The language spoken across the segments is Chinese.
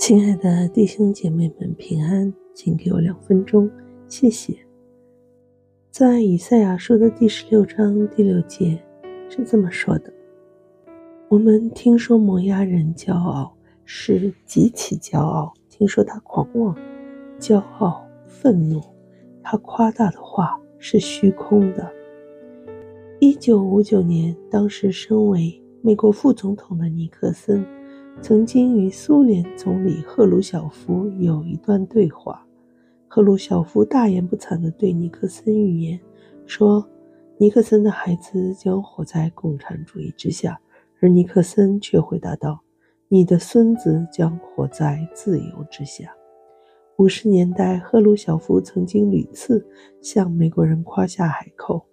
亲爱的弟兄姐妹们，平安，请给我两分钟，谢谢。在以赛亚书的第十六章第六节是这么说的：“我们听说摩押人骄傲，是极其骄傲；听说他狂妄、骄傲、愤怒，他夸大的话是虚空的。”一九五九年，当时身为美国副总统的尼克森，曾经与苏联总理赫鲁晓夫有一段对话。赫鲁晓夫大言不惭地对尼克森预言说：“尼克森的孩子将活在共产主义之下。”而尼克森却回答道：“你的孙子将活在自由之下。”五十年代，赫鲁晓夫曾经屡次向美国人夸下海口：“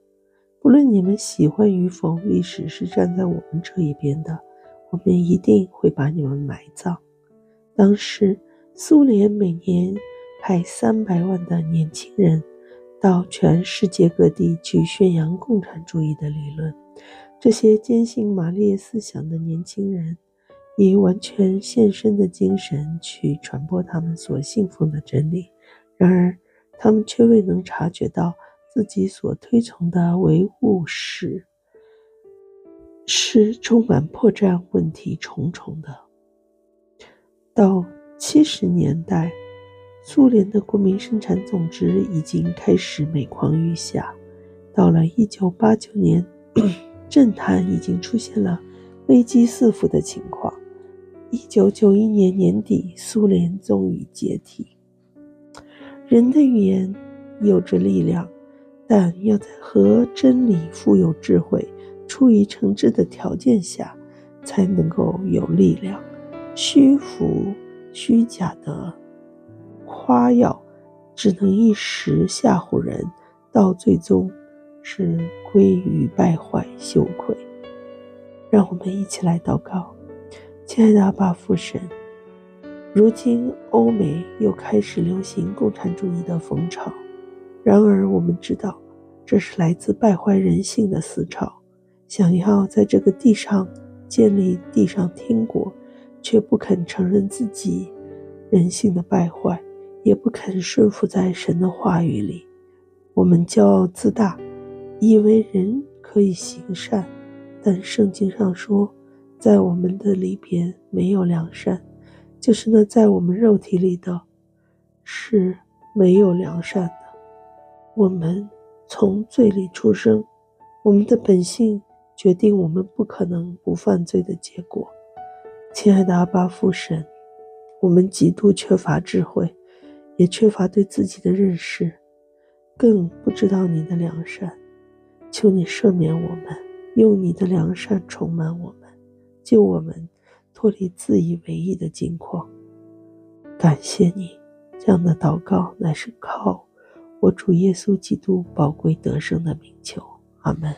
不论你们喜欢与否，历史是站在我们这一边的。”我们一定会把你们埋葬。当时，苏联每年派三百万的年轻人到全世界各地去宣扬共产主义的理论。这些坚信马列思想的年轻人，以完全献身的精神去传播他们所信奉的真理。然而，他们却未能察觉到自己所推崇的唯物史。是充满破绽、问题重重的。到七十年代，苏联的国民生产总值已经开始每况愈下。到了一九八九年，政坛已经出现了危机四伏的情况。一九九一年年底，苏联终于解体。人的语言有着力量，但要在和真理富有智慧。出于诚挚的条件下，才能够有力量。虚浮、虚假的夸耀，只能一时吓唬人，到最终是归于败坏、羞愧。让我们一起来祷告，亲爱的阿爸父神，如今欧美又开始流行共产主义的风潮，然而我们知道，这是来自败坏人性的思潮。想要在这个地上建立地上天国，却不肯承认自己人性的败坏，也不肯顺服在神的话语里。我们骄傲自大，以为人可以行善，但圣经上说，在我们的里边没有良善，就是那在我们肉体里的，是没有良善的。我们从罪里出生，我们的本性。决定我们不可能不犯罪的结果，亲爱的阿巴父神，我们极度缺乏智慧，也缺乏对自己的认识，更不知道你的良善。求你赦免我们，用你的良善充满我们，救我们脱离自以为义的境况。感谢你，这样的祷告乃是靠我主耶稣基督宝贵得胜的名求。阿门。